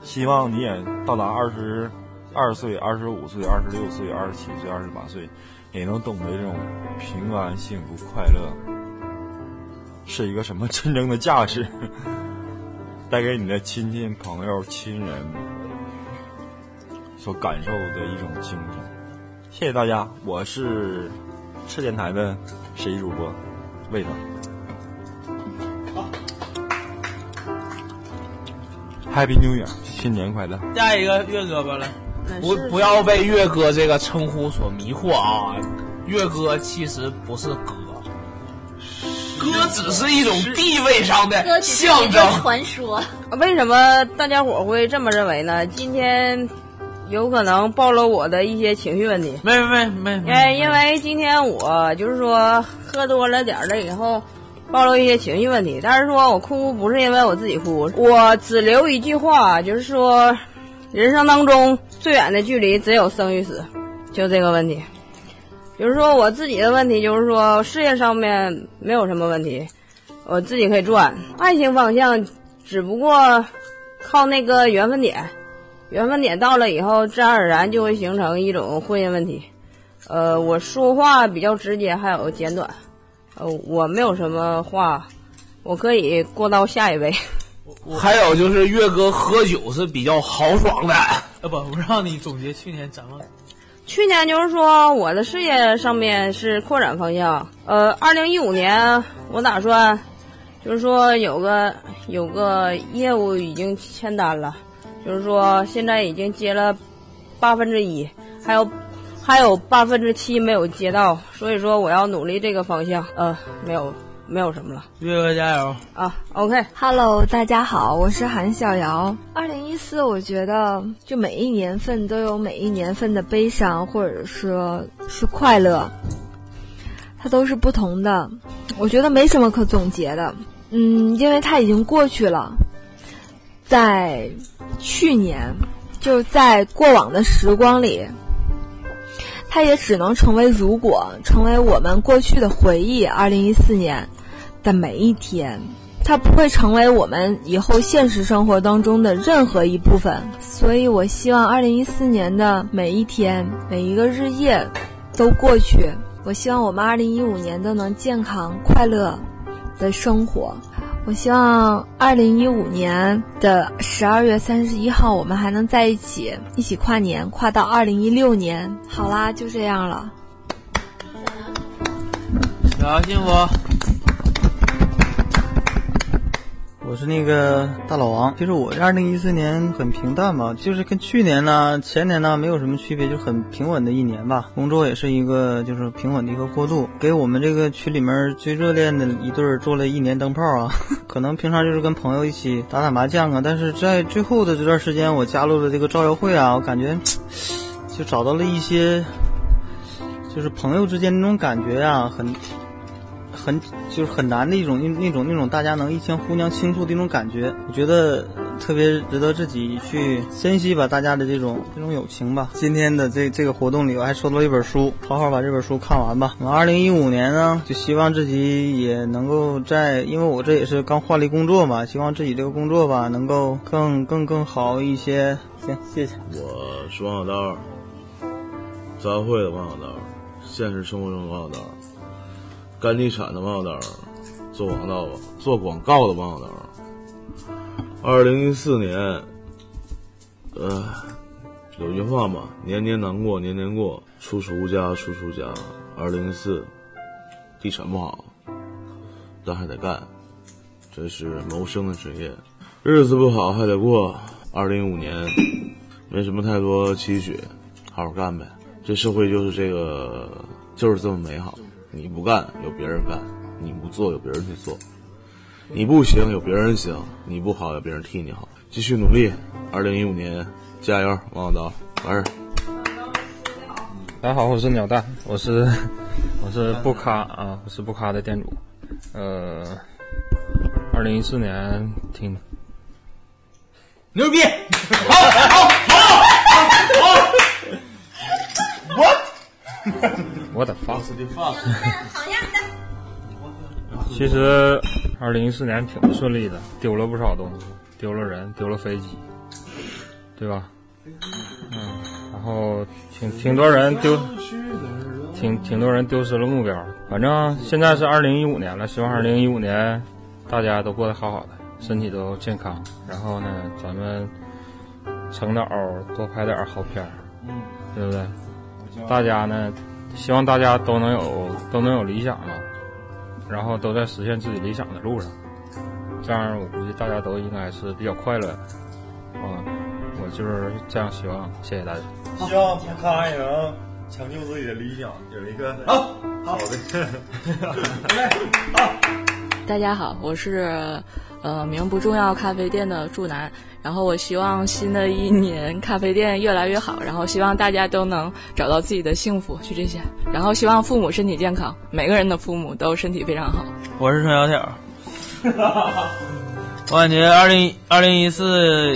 希望你也到达二十二岁、二十五岁、二十六岁、二十七岁、二十八岁，也能懂得这种平安、幸福、快乐是一个什么真正的价值，带给你的亲戚、朋友、亲人所感受的一种精神。谢谢大家，我是赤电台的十一主播。魏腾，Happy New Year，新年快乐！下一个月哥吧，来，不不要被月哥这个称呼所迷惑啊！月哥其实不是哥，哥只是一种地位上的象征。传说。为什么大家伙会这么认为呢？今天有可能暴露我的一些情绪问题。没没没没，哎，因为今天我就是说喝多了点了以后，暴露一些情绪问题。但是说我哭不是因为我自己哭，我只留一句话，就是说，人生当中最远的距离只有生与死，就这个问题。就是说我自己的问题，就是说事业上面没有什么问题，我自己可以赚。爱情方向只不过靠那个缘分点。缘分点到了以后，自然而然就会形成一种婚姻问题。呃，我说话比较直接，还有简短。呃，我没有什么话，我可以过到下一位。还有就是岳哥喝酒是比较豪爽的。呃不，我让你总结去年展望。去年就是说我的事业上面是扩展方向。呃，二零一五年我打算就是说有个有个业务已经签单了。就是说，现在已经接了八分之一，还有还有八分之七没有接到，所以说我要努力这个方向。呃，没有没有什么了，月哥加油啊！OK，Hello，、okay、大家好，我是韩小瑶。二零一四，我觉得就每一年份都有每一年份的悲伤，或者说是快乐，它都是不同的。我觉得没什么可总结的，嗯，因为它已经过去了，在。去年，就在过往的时光里，它也只能成为如果，成为我们过去的回忆。二零一四年的每一天，它不会成为我们以后现实生活当中的任何一部分。所以我希望二零一四年的每一天、每一个日夜都过去。我希望我们二零一五年都能健康快乐的生活。我希望二零一五年的十二月三十一号，我们还能在一起，一起跨年，跨到二零一六年。好啦，就这样了。小幸福。我是那个大老王。其实我这二零一四年很平淡吧，就是跟去年呢、前年呢没有什么区别，就很平稳的一年吧。工作也是一个就是平稳的一个过渡，给我们这个群里面最热恋的一对做了一年灯泡啊。可能平常就是跟朋友一起打打麻将啊，但是在最后的这段时间，我加入了这个照耀会啊，我感觉就找到了一些。就是朋友之间那种感觉啊、很很就是很难的一种那那种那种大家能一腔互相倾诉的一种感觉，我觉得特别值得自己去珍惜吧，大家的这种这种友情吧。今天的这这个活动里，我还收到一本书，好好把这本书看完吧。我二零一五年呢，就希望自己也能够在，因为我这也是刚换了一工作嘛，希望自己这个工作吧能够更更更好一些。行，谢谢。我是王小刀，招摇会的王小刀，现实生活中的王小刀，干地产的王小刀，做广告的做广告的王小刀。二零一四年，呃，有句话嘛，年年难过年年过，处处无家处处家。二零一四，地产不好，但还得干，这是谋生的职业。日子不好还得过。二零一五年，没什么太多期许，好好干呗。这社会就是这个，就是这么美好。你不干，有别人干；你不做，有别人去做。你不行，有别人行；你不好，有别人替你好。继续努力。二零一五年，加油，王小刀，完事儿。大家好，我是鸟蛋，我是我是不卡啊，我是不卡的店主。呃，二零一四年挺牛逼！好，好，好，好。What？我的发。fuck？其实二零一四年挺不顺利的，丢了不少东西，丢了人，丢了飞机，对吧？嗯，然后挺挺多人丢，挺挺多人丢失了目标。反正现在是二零一五年了，希望二零一五年大家都过得好好的，身体都健康。然后呢，咱们成导多拍点好片对不对？大家呢，希望大家都能有都能有理想嘛，然后都在实现自己理想的路上。这样我估计大家都应该是比较快乐的。啊，我就是这样希望，谢谢大家。希望普卡也能成就自己的理想，有一个好好的。大家好，我是呃名不重要咖啡店的祝南，然后我希望新的一年咖啡店越来越好，然后希望大家都能找到自己的幸福，就这些，然后希望父母身体健康，每个人的父母都身体非常好。我是陈小条。我感觉二零二零一四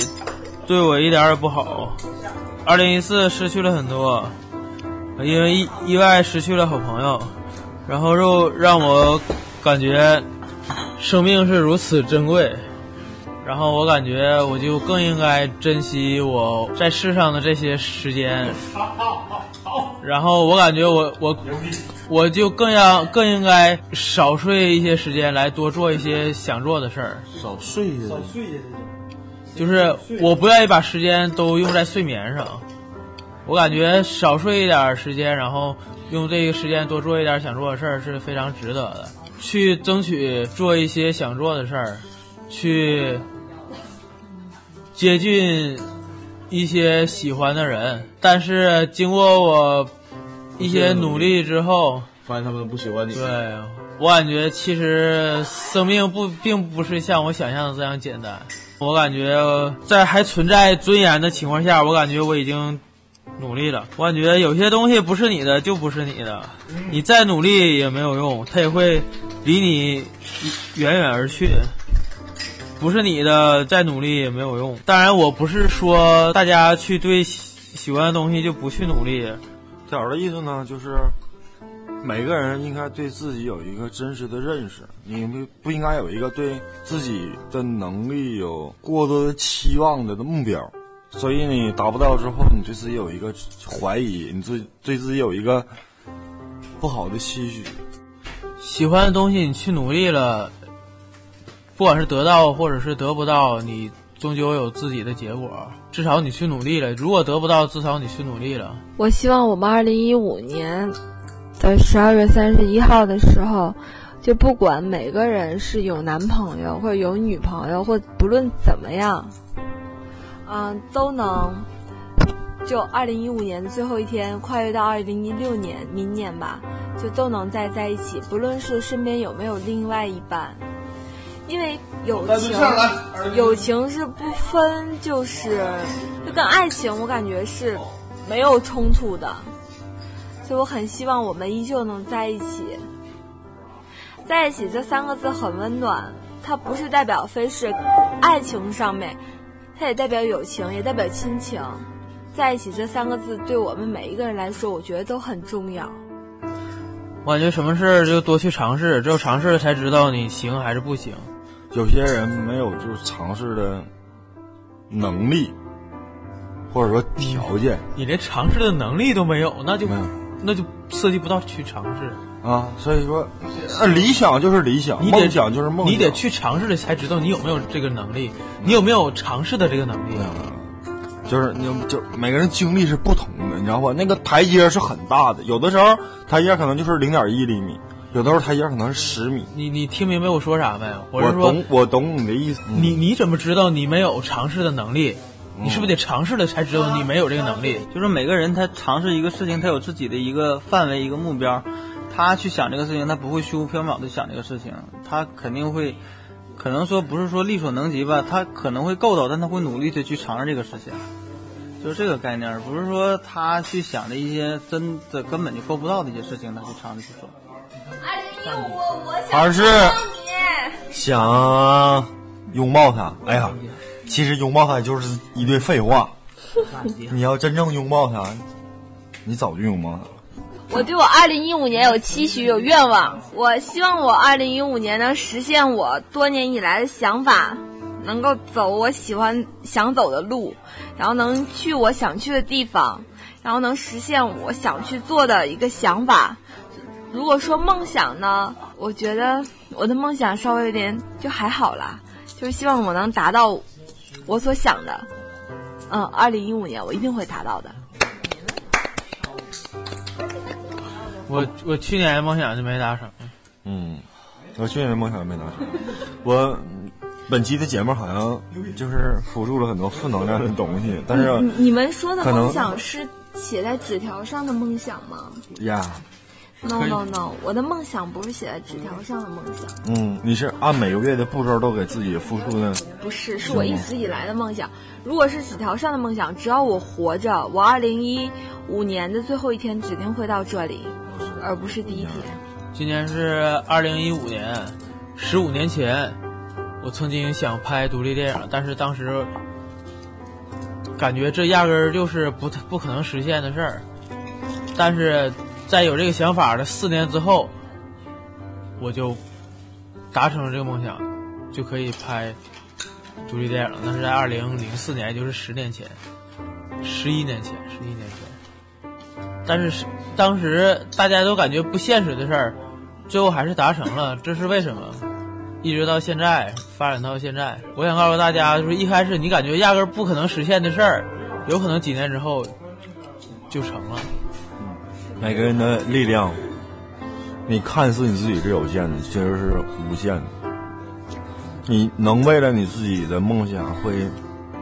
对我一点也不好，二零一四失去了很多，因为意意外失去了好朋友，然后又让我感觉生命是如此珍贵，然后我感觉我就更应该珍惜我在世上的这些时间，然后我感觉我我我就更要更应该少睡一些时间，来多做一些想做的事儿。少睡一些，少睡一些，就是我不愿意把时间都用在睡眠上。我感觉少睡一点时间，然后用这个时间多做一点想做的事儿是非常值得的。去争取做一些想做的事儿，去接近一些喜欢的人。但是经过我一些努力之后，发现他们都不喜欢你。对我感觉，其实生命不并不是像我想象的这样简单。我感觉在还存在尊严的情况下，我感觉我已经努力了。我感觉有些东西不是你的就不是你的，你再努力也没有用，它也会离你远远而去。不是你的，再努力也没有用。当然，我不是说大家去对喜喜欢的东西就不去努力。小儿的意思呢，就是每个人应该对自己有一个真实的认识，你不不应该有一个对自己的能力有过多的期望的目标。所以你达不到之后，你对自己有一个怀疑，你自对自己有一个不好的期许。喜欢的东西，你去努力了，不管是得到或者是得不到，你终究有自己的结果。至少你去努力了，如果得不到，至少你去努力了。我希望我们二零一五年的十二月三十一号的时候，就不管每个人是有男朋友或者有女朋友，或不论怎么样，嗯，都能就二零一五年的最后一天跨越到二零一六年，明年吧，就都能再在一起，不论是身边有没有另外一半，因为友情，友情是不分，就是就跟爱情，我感觉是没有冲突的，所以我很希望我们依旧能在一起。在一起这三个字很温暖，它不是代表非是爱情上面，它也代表友情，也代表亲情。在一起这三个字对我们每一个人来说，我觉得都很重要。我感觉什么事儿就多去尝试，只有尝试了才知道你行还是不行。有些人没有就是尝试的能力，或者说条件你连尝试的能力都没有，那就那就涉及不到去尝试。啊，所以说，呃，理想就是理想，你得梦想就是梦想，你得去尝试了才知道你有没有这个能力，你有没有尝试的这个能力。就是你就每个人经历是不同的，你知道吧？那个台阶是很大的，有的时候台阶可能就是零点一厘米，有的时候台阶可能是十米。你你听明白我说啥没有？我是说，懂，我懂你的意思。你你怎么知道你没有尝试的能力？你是不是得尝试了才知道你没有这个能力？就是每个人他尝试一个事情，他有自己的一个范围、一个目标，他去想这个事情，他不会虚无缥缈的想这个事情，他肯定会，可能说不是说力所能及吧，他可能会够到，但他会努力的去尝试这个事情，就是这个概念，不是说他去想的一些真的根本就够不到的一些事情，他去尝试去做。而是想拥抱他。哎呀，其实拥抱他就是一堆废话。你要真正拥抱他，你早就拥抱他了。我对我二零一五年有期许，有愿望。我希望我二零一五年能实现我多年以来的想法，能够走我喜欢想走的路，然后能去我想去的地方，然后能实现我想去做的一个想法。如果说梦想呢，我觉得我的梦想稍微有点就还好啦，就是希望我能达到我所想的。嗯，二零一五年我一定会达到的。我我去年的梦想就没达成。嗯，我去年的梦想没达成。我本期的节目好像就是辅助了很多负能量的东西，但是你你们说的梦想是写在纸条上的梦想吗呀，？No No No，我的梦想不是写在纸条上的梦想，嗯，你是按每个月的步骤都给自己付出的，不是，是我一直以来的梦想。如果是纸条上的梦想，只要我活着，我二零一五年的最后一天指定会到这里，而不是第一天。今年是二零一五年，十五年前，我曾经想拍独立电影，但是当时感觉这压根儿就是不太不可能实现的事儿。但是在有这个想法的四年之后，我就达成了这个梦想，就可以拍独立电影了。那是在二零零四年，也就是十年前，十一年前，十一年前。但是是当时大家都感觉不现实的事儿，最后还是达成了，这是为什么？一直到现在发展到现在，我想告诉大家，就是一开始你感觉压根儿不可能实现的事儿，有可能几年之后就成了。每个人的力量，你看似你自己是有限的，其实是无限的。你能为了你自己的梦想会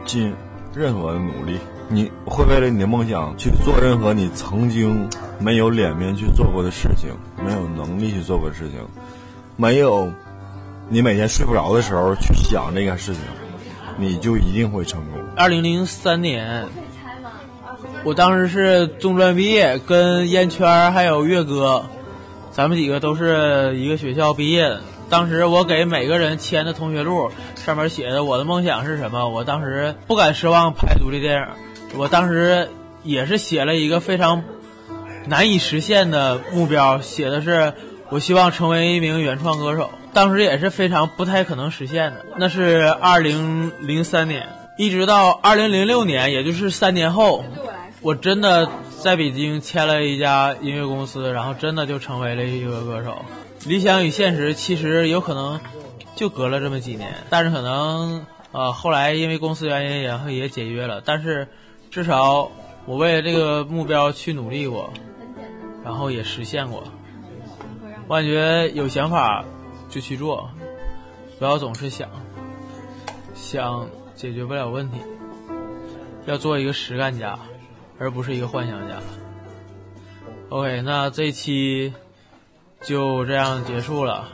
尽任何的努力，你会为了你的梦想去做任何你曾经没有脸面去做过的事情，没有能力去做过的事情，没有你每天睡不着的时候去想这个事情，你就一定会成功。二零零三年，我当时是中专毕业，跟烟圈儿还有月哥，咱们几个都是一个学校毕业的。当时我给每个人签的同学录，上面写的我的梦想是什么。我当时不敢奢望拍独立电影，我当时也是写了一个非常难以实现的目标，写的是我希望成为一名原创歌手。当时也是非常不太可能实现的。那是二零零三年，一直到二零零六年，也就是三年后，我真的在北京签了一家音乐公司，然后真的就成为了一个歌手。理想与现实其实有可能就隔了这么几年，但是可能呃后来因为公司原因，然后也解约了。但是至少我为了这个目标去努力过，然后也实现过。我感觉有想法就去做，不要总是想，想解决不了问题，要做一个实干家，而不是一个幻想家。OK，那这期就这样结束了。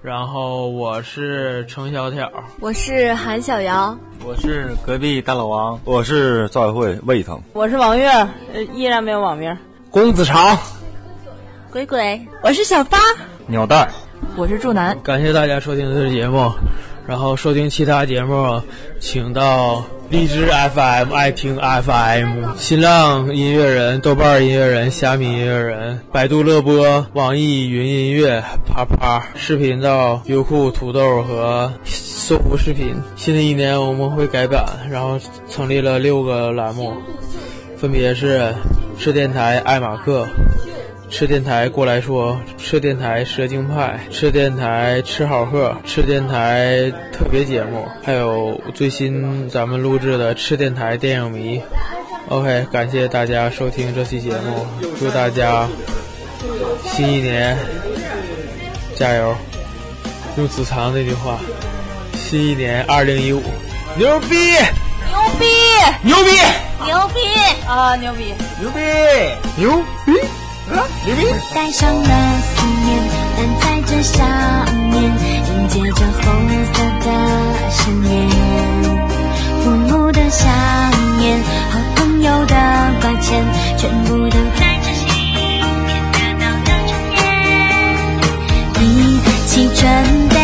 然后我是程小挑，我是韩小瑶，我是隔壁大老王，我是赵小慧胃疼，我是王月，呃，依然没有网名。公子长，鬼鬼，我是小八，鸟蛋，我是祝南。感谢大家收听这期节目，然后收听其他节目，请到荔枝 FM、爱听 FM、新浪音乐人、豆瓣音乐人、虾米音乐人、百度乐播、网易云音乐、啪啪视频到优酷、土豆和搜狐视频。新的一年我们会改版，然后成立了六个栏目，分别是吃电台、爱马克。吃电台过来说，吃电台蛇精派，吃电台吃好喝，吃电台特别节目，还有最新咱们录制的吃电台电影迷。OK，感谢大家收听这期节目，祝大家新一年加油！用子藏那句话，新一年二零一五，牛逼！牛逼！牛逼！牛逼！啊，牛逼！牛逼！牛逼！牛逼！带上了思念，但在这想念迎接着红色的盛宴。父母的想念，好朋友的挂牵，全部都在这新年得到的春天。一起准备